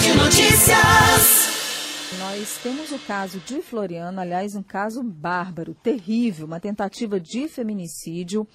de Notícias. Nós temos o caso de Floriano, aliás, um caso bárbaro, terrível, uma tentativa de feminicídio.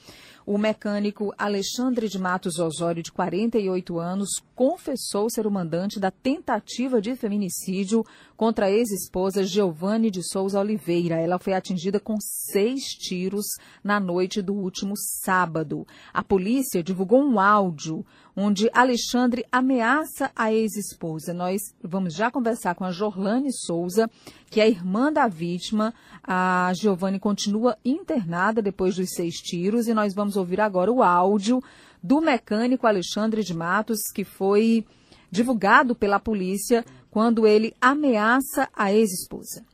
O mecânico Alexandre de Matos Osório, de 48 anos, confessou ser o mandante da tentativa de feminicídio contra a ex-esposa Giovanni de Souza Oliveira. Ela foi atingida com seis tiros na noite do último sábado. A polícia divulgou um áudio onde Alexandre ameaça a ex-esposa. Nós vamos já conversar com a Jorlane Souza, que é irmã da vítima. A Giovanni continua internada depois dos seis tiros e nós vamos ouvir agora o áudio do mecânico Alexandre de Matos, que foi divulgado pela polícia quando ele ameaça a ex-esposa.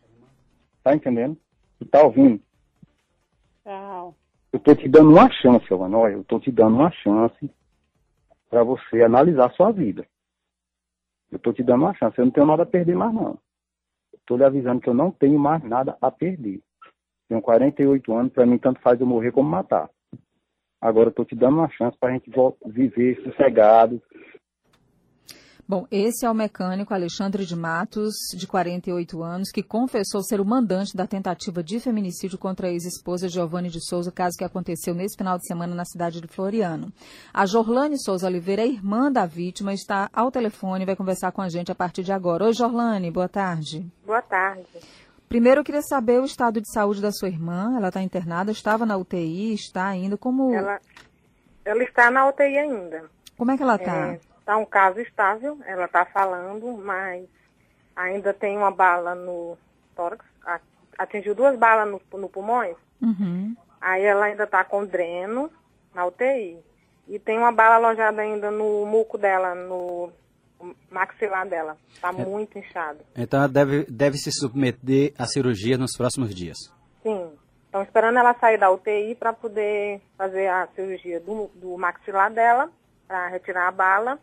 Tá entendendo? Tu tá ouvindo? Tchau. Eu tô te dando uma chance. Olha, eu tô te dando uma chance para você analisar sua vida. Eu tô te dando uma chance. Eu não tenho nada a perder mais, não. Estou lhe avisando que eu não tenho mais nada a perder. Tenho 48 anos, para mim tanto faz eu morrer como matar. Agora eu estou te dando uma chance para a gente viver sossegado, Bom, esse é o mecânico Alexandre de Matos, de 48 anos, que confessou ser o mandante da tentativa de feminicídio contra a ex-esposa Giovanni de Souza, caso que aconteceu nesse final de semana na cidade de Floriano. A Jorlane Souza Oliveira irmã da vítima, está ao telefone e vai conversar com a gente a partir de agora. Oi, Jorlane, boa tarde. Boa tarde. Primeiro, eu queria saber o estado de saúde da sua irmã. Ela está internada, estava na UTI, está ainda. Como. Ela, ela está na UTI ainda. Como é que ela está? É, Está um caso estável, ela está falando, mas ainda tem uma bala no tórax, atingiu duas balas no, no pulmões. Uhum. Aí ela ainda está com dreno na UTI. E tem uma bala alojada ainda no muco dela, no maxilar dela. Está é. muito inchado. Então ela deve, deve se submeter à cirurgia nos próximos dias. Sim. Estão esperando ela sair da UTI para poder fazer a cirurgia do, do maxilar dela, para retirar a bala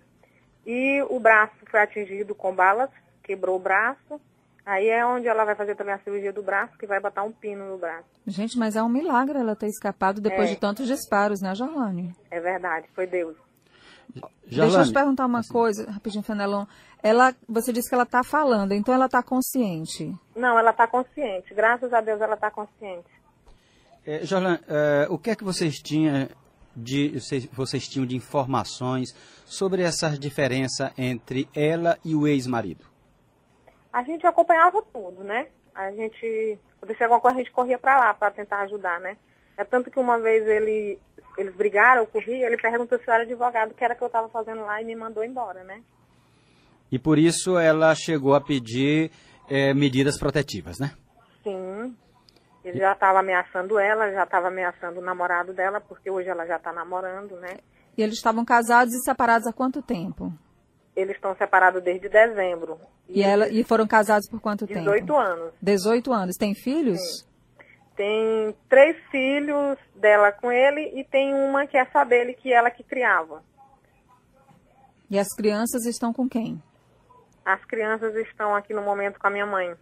e o braço foi atingido com balas, quebrou o braço. Aí é onde ela vai fazer também a cirurgia do braço, que vai botar um pino no braço. Gente, mas é um milagre ela ter escapado depois é. de tantos disparos, né, Jorlane? É verdade, foi Deus. Jorlane, Deixa eu te perguntar uma assim. coisa, rapidinho, Fenelon. Ela, você disse que ela está falando, então ela está consciente? Não, ela está consciente. Graças a Deus ela está consciente. É, Jorlane, é, o que é que vocês tinham de vocês tinham de informações sobre essa diferença entre ela e o ex-marido? A gente acompanhava tudo, né? A gente, quando chegou alguma coisa, a gente corria para lá para tentar ajudar, né? É tanto que uma vez ele, eles brigaram, eu corri, ele perguntou se eu era advogado, o que era que eu estava fazendo lá e me mandou embora, né? E por isso ela chegou a pedir é, medidas protetivas, né? Ele já estava ameaçando ela, já estava ameaçando o namorado dela, porque hoje ela já está namorando, né? E eles estavam casados e separados há quanto tempo? Eles estão separados desde dezembro. E, e, ela, e foram casados por quanto 18 tempo? 18 anos. 18 anos. Tem filhos? Sim. Tem três filhos dela com ele e tem uma que é só dele, que ela que criava. E as crianças estão com quem? As crianças estão aqui no momento com a minha mãe.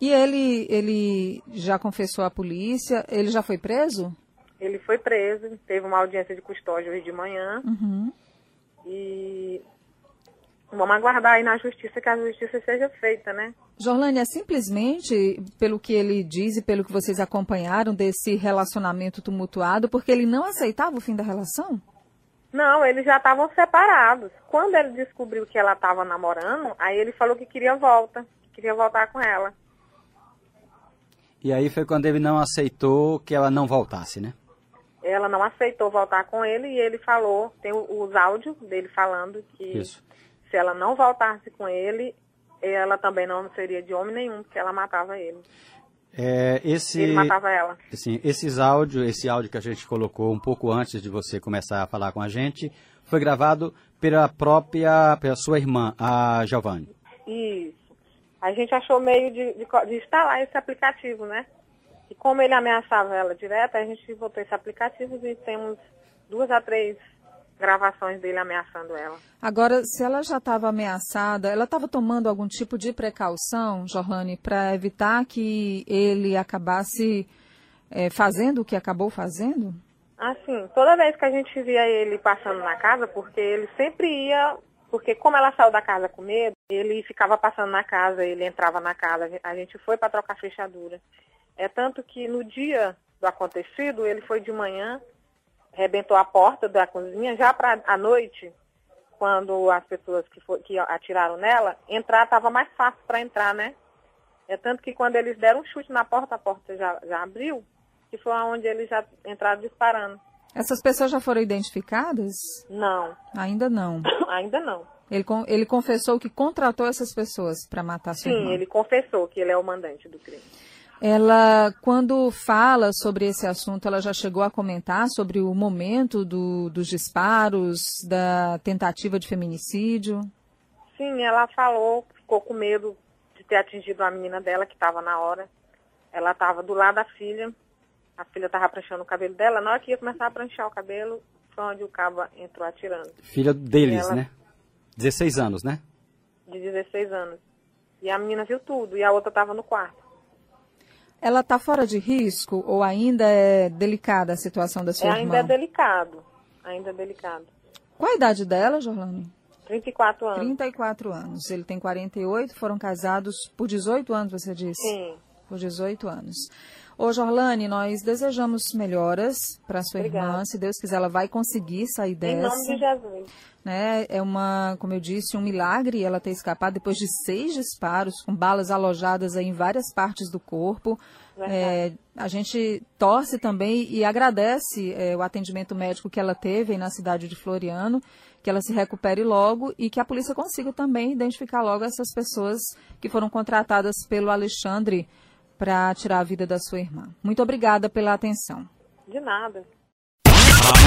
E ele, ele já confessou à polícia? Ele já foi preso? Ele foi preso, teve uma audiência de custódia hoje de manhã. Uhum. E vamos aguardar aí na justiça que a justiça seja feita, né? Jorlane, é simplesmente pelo que ele diz e pelo que vocês acompanharam desse relacionamento tumultuado, porque ele não aceitava o fim da relação? Não, eles já estavam separados. Quando ele descobriu que ela estava namorando, aí ele falou que queria volta, que queria voltar com ela. E aí foi quando ele não aceitou que ela não voltasse, né? Ela não aceitou voltar com ele e ele falou, tem os áudios dele falando que Isso. se ela não voltasse com ele, ela também não seria de homem nenhum, porque ela matava ele. É, esse, ele matava ela. Assim, esses áudios, esse áudio que a gente colocou um pouco antes de você começar a falar com a gente, foi gravado pela própria, pela sua irmã, a Giovanni. Isso a gente achou meio de, de, de, instalar esse aplicativo, né? E como ele ameaçava ela direto, a gente botou esse aplicativo e temos duas a três gravações dele ameaçando ela. Agora, se ela já estava ameaçada, ela estava tomando algum tipo de precaução, Jorlane, para evitar que ele acabasse é, fazendo o que acabou fazendo? Assim, toda vez que a gente via ele passando na casa, porque ele sempre ia porque como ela saiu da casa com medo, ele ficava passando na casa, ele entrava na casa, a gente foi para trocar fechadura. É tanto que no dia do acontecido, ele foi de manhã, arrebentou a porta da cozinha, já para a noite, quando as pessoas que, for, que atiraram nela, entrar estava mais fácil para entrar, né? É tanto que quando eles deram um chute na porta, a porta já, já abriu, que foi onde eles já entraram disparando. Essas pessoas já foram identificadas? Não. Ainda não. Ainda não. Ele, ele confessou que contratou essas pessoas para matar sua Sim, irmã. ele confessou que ele é o mandante do crime. Ela, quando fala sobre esse assunto, ela já chegou a comentar sobre o momento do, dos disparos, da tentativa de feminicídio? Sim, ela falou, ficou com medo de ter atingido a menina dela, que estava na hora. Ela estava do lado da filha, a filha estava pranchando o cabelo dela. Na hora que ia começar a pranchar o cabelo, foi onde o cabo entrou atirando. Filha deles, ela, né? 16 anos, né? De 16 anos. E a menina viu tudo, e a outra estava no quarto. Ela está fora de risco ou ainda é delicada a situação da sua é, irmã? Ainda é delicado, ainda é delicado. Qual a idade dela, Jorlane? 34 anos. 34 anos. Ele tem 48, foram casados por 18 anos, você disse? Sim. Por 18 anos. Ô, Jorlane, nós desejamos melhoras para sua Obrigada. irmã. Se Deus quiser, ela vai conseguir sair dessa. Em nome de Jesus. Né? É uma, como eu disse, um milagre ela ter escapado depois de seis disparos, com balas alojadas em várias partes do corpo. É, a gente torce também e agradece é, o atendimento médico que ela teve na cidade de Floriano, que ela se recupere logo e que a polícia consiga também identificar logo essas pessoas que foram contratadas pelo Alexandre para tirar a vida da sua irmã. Muito obrigada pela atenção. De nada.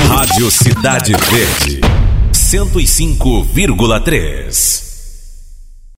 Rádio Cidade Verde, 105,3.